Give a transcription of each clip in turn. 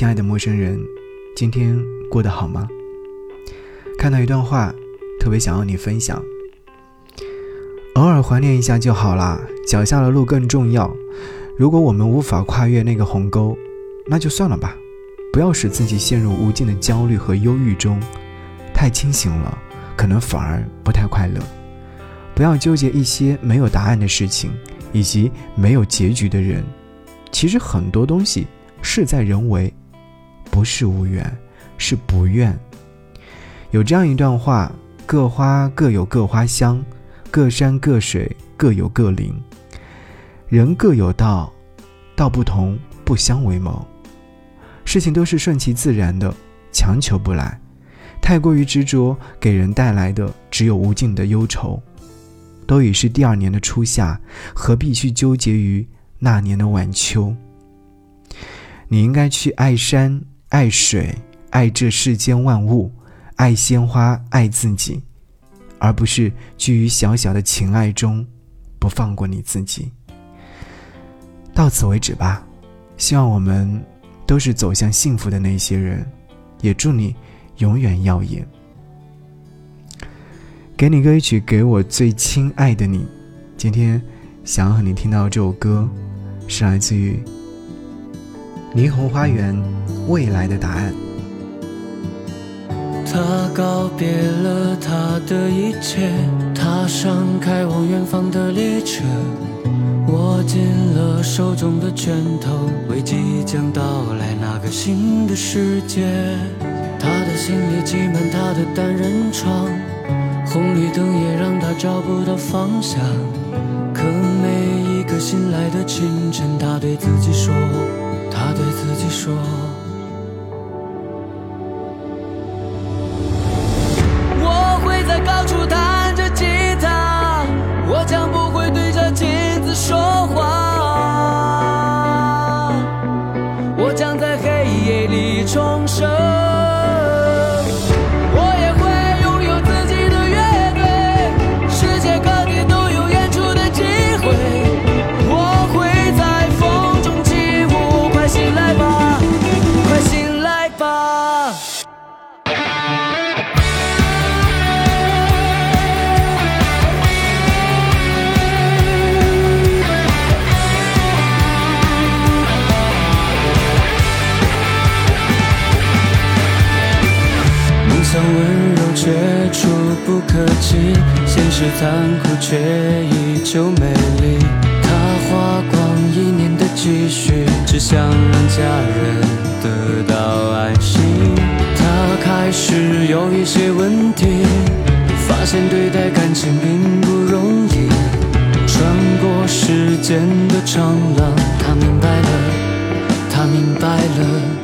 亲爱的陌生人，今天过得好吗？看到一段话，特别想要你分享。偶尔怀念一下就好啦，脚下的路更重要。如果我们无法跨越那个鸿沟，那就算了吧，不要使自己陷入无尽的焦虑和忧郁中。太清醒了，可能反而不太快乐。不要纠结一些没有答案的事情，以及没有结局的人。其实很多东西事在人为，不是无缘，是不愿。有这样一段话：各花各有各花香，各山各水各有各灵。人各有道，道不同不相为谋。事情都是顺其自然的，强求不来。太过于执着，给人带来的只有无尽的忧愁。都已是第二年的初夏，何必去纠结于那年的晚秋？你应该去爱山、爱水、爱这世间万物，爱鲜花、爱自己，而不是居于小小的情爱中，不放过你自己。到此为止吧，希望我们都是走向幸福的那些人，也祝你。永远耀眼。给你歌曲，给我最亲爱的你。今天想要和你听到这首歌，是来自于霓虹花园未来的答案。他告别了他的一切，踏上开往远方的列车，握紧了手中的拳头，为即将到来那个新的世界。他的心里挤满他的单人床，红绿灯也让他找不到方向。可每一个醒来的清晨，他对自己说，他对自己说我会在高处弹着吉他我将不会对着镜子说话。不可及，现实残酷却依旧美丽。他花光一年的积蓄，只想让家人得到安心。他开始有一些问题，发现对待感情并不容易。穿过时间的长廊，他明白了，他明白了。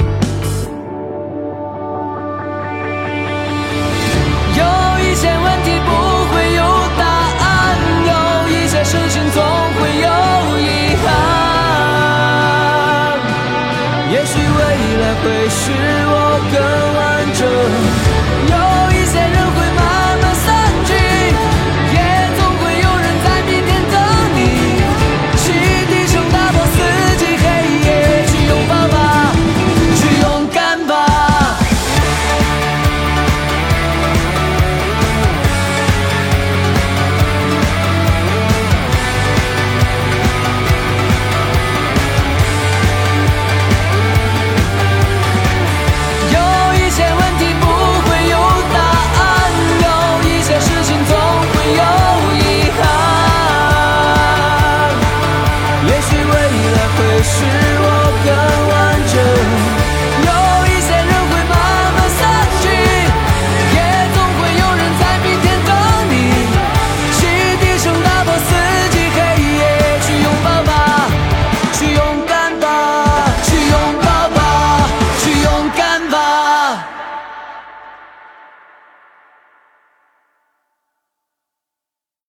也许未来会使我更完美。